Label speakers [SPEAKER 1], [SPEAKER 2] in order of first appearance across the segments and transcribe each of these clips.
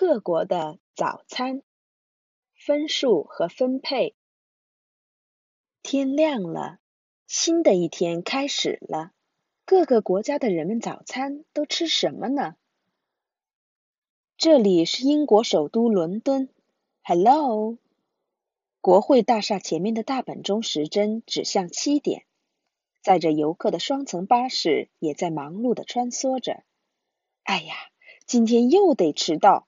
[SPEAKER 1] 各国的早餐分数和分配。天亮了，新的一天开始了。各个国家的人们早餐都吃什么呢？这里是英国首都伦敦。Hello，国会大厦前面的大本钟时针指向七点。载着游客的双层巴士也在忙碌的穿梭着。哎呀，今天又得迟到。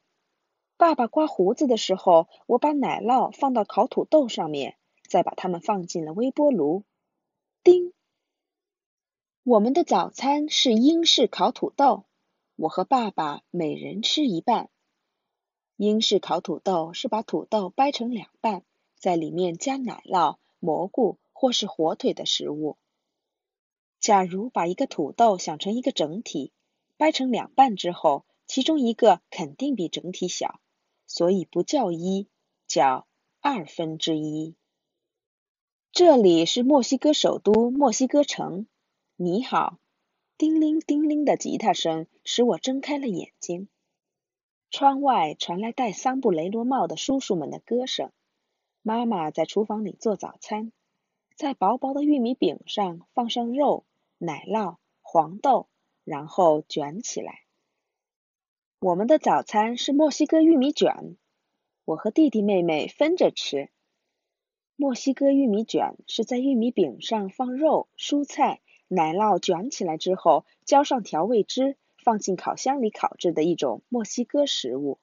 [SPEAKER 1] 爸爸刮胡子的时候，我把奶酪放到烤土豆上面，再把它们放进了微波炉。叮！我们的早餐是英式烤土豆，我和爸爸每人吃一半。英式烤土豆是把土豆掰成两半，在里面加奶酪、蘑菇或是火腿的食物。假如把一个土豆想成一个整体，掰成两半之后，其中一个肯定比整体小。所以不叫一，叫二分之一。这里是墨西哥首都墨西哥城。你好，叮铃叮铃的吉他声使我睁开了眼睛。窗外传来戴桑布雷罗帽的叔叔们的歌声。妈妈在厨房里做早餐，在薄薄的玉米饼上放上肉、奶酪、黄豆，然后卷起来。我们的早餐是墨西哥玉米卷，我和弟弟妹妹分着吃。墨西哥玉米卷是在玉米饼上放肉、蔬菜、奶酪卷起来之后，浇上调味汁，放进烤箱里烤制的一种墨西哥食物。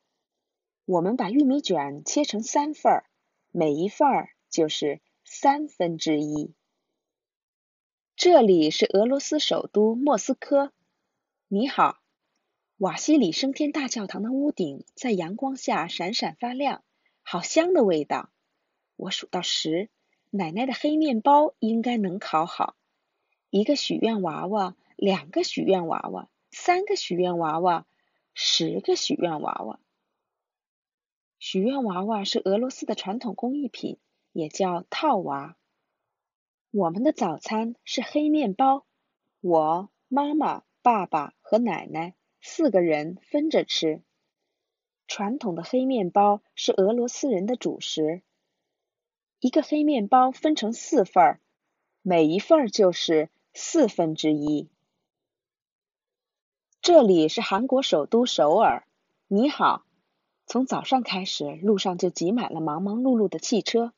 [SPEAKER 1] 我们把玉米卷切成三份儿，每一份儿就是三分之一。这里是俄罗斯首都莫斯科。你好。瓦西里升天大教堂的屋顶在阳光下闪闪发亮，好香的味道。我数到十，奶奶的黑面包应该能烤好。一个许愿娃娃，两个许愿娃娃，三个许愿娃娃，十个许愿娃娃。许愿娃娃是俄罗斯的传统工艺品，也叫套娃。我们的早餐是黑面包，我、妈妈、爸爸和奶奶。四个人分着吃。传统的黑面包是俄罗斯人的主食。一个黑面包分成四份儿，每一份儿就是四分之一。这里是韩国首都首尔。你好。从早上开始，路上就挤满了忙忙碌碌的汽车。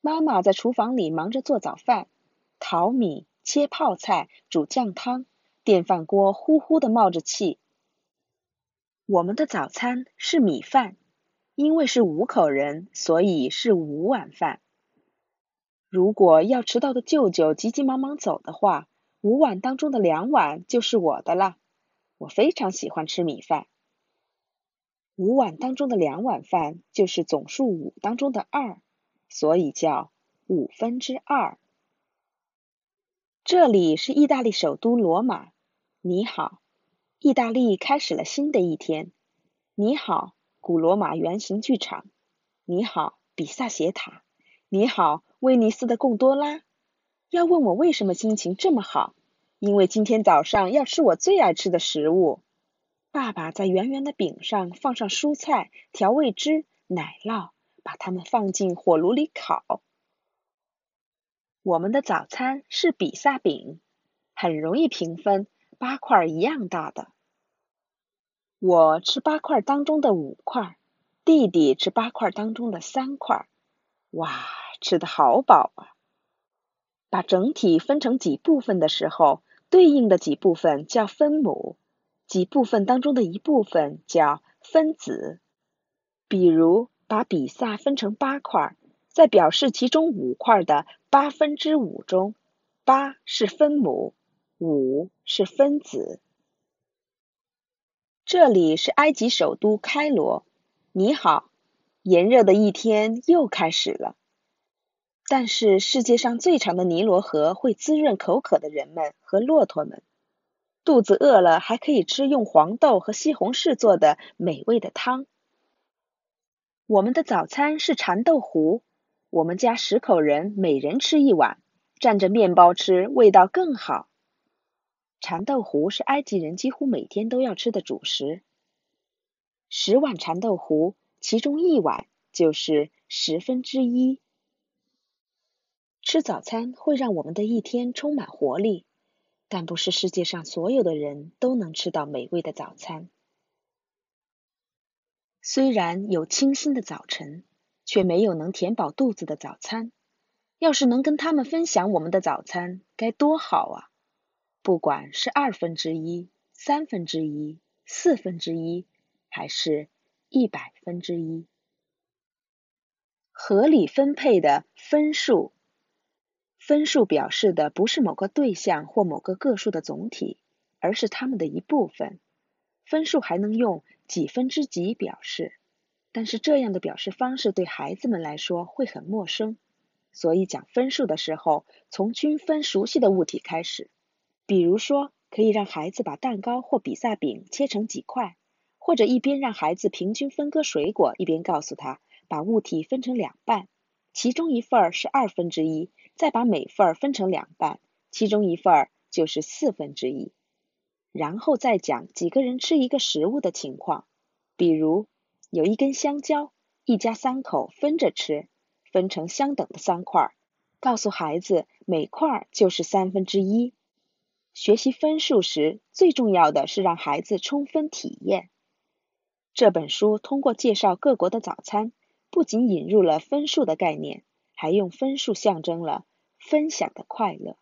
[SPEAKER 1] 妈妈在厨房里忙着做早饭，淘米、切泡菜、煮酱汤，电饭锅呼呼的冒着气。我们的早餐是米饭，因为是五口人，所以是五碗饭。如果要迟到的舅舅急急忙忙走的话，五碗当中的两碗就是我的了。我非常喜欢吃米饭。五碗当中的两碗饭就是总数五当中的二，所以叫五分之二。这里是意大利首都罗马。你好。意大利开始了新的一天。你好，古罗马圆形剧场。你好，比萨斜塔。你好，威尼斯的贡多拉。要问我为什么心情这么好？因为今天早上要吃我最爱吃的食物。爸爸在圆圆的饼上放上蔬菜、调味汁、奶酪，把它们放进火炉里烤。我们的早餐是比萨饼，很容易平分。八块一样大的，我吃八块当中的五块，弟弟吃八块当中的三块。哇，吃的好饱啊！把整体分成几部分的时候，对应的几部分叫分母，几部分当中的一部分叫分子。比如，把比萨分成八块，在表示其中五块的八分之五中，八是分母。五是分子。这里是埃及首都开罗。你好，炎热的一天又开始了。但是世界上最长的尼罗河会滋润口渴的人们和骆驼们。肚子饿了还可以吃用黄豆和西红柿做的美味的汤。我们的早餐是蚕豆糊。我们家十口人每人吃一碗，蘸着面包吃，味道更好。蚕豆糊是埃及人几乎每天都要吃的主食。十。碗蚕豆糊，其中一碗就是十分之一。吃早餐会让我们的一天充满活力，但不是世界上所有的人都能吃到美味的早餐。虽然有清新的早晨，却没有能填饱肚子的早餐。要是能跟他们分享我们的早餐，该多好啊！不管是二分之一、三分之一、四分之一，还是一百分之一，合理分配的分数。分数表示的不是某个对象或某个个数的总体，而是它们的一部分。分数还能用几分之几表示，但是这样的表示方式对孩子们来说会很陌生。所以讲分数的时候，从均分熟悉的物体开始。比如说，可以让孩子把蛋糕或比萨饼切成几块，或者一边让孩子平均分割水果，一边告诉他把物体分成两半，其中一份是二分之一，再把每份分成两半，其中一份就是四分之一。然后再讲几个人吃一个食物的情况，比如有一根香蕉，一家三口分着吃。分成相等的三块，告诉孩子每块就是三分之一。学习分数时，最重要的是让孩子充分体验。这本书通过介绍各国的早餐，不仅引入了分数的概念，还用分数象征了分享的快乐。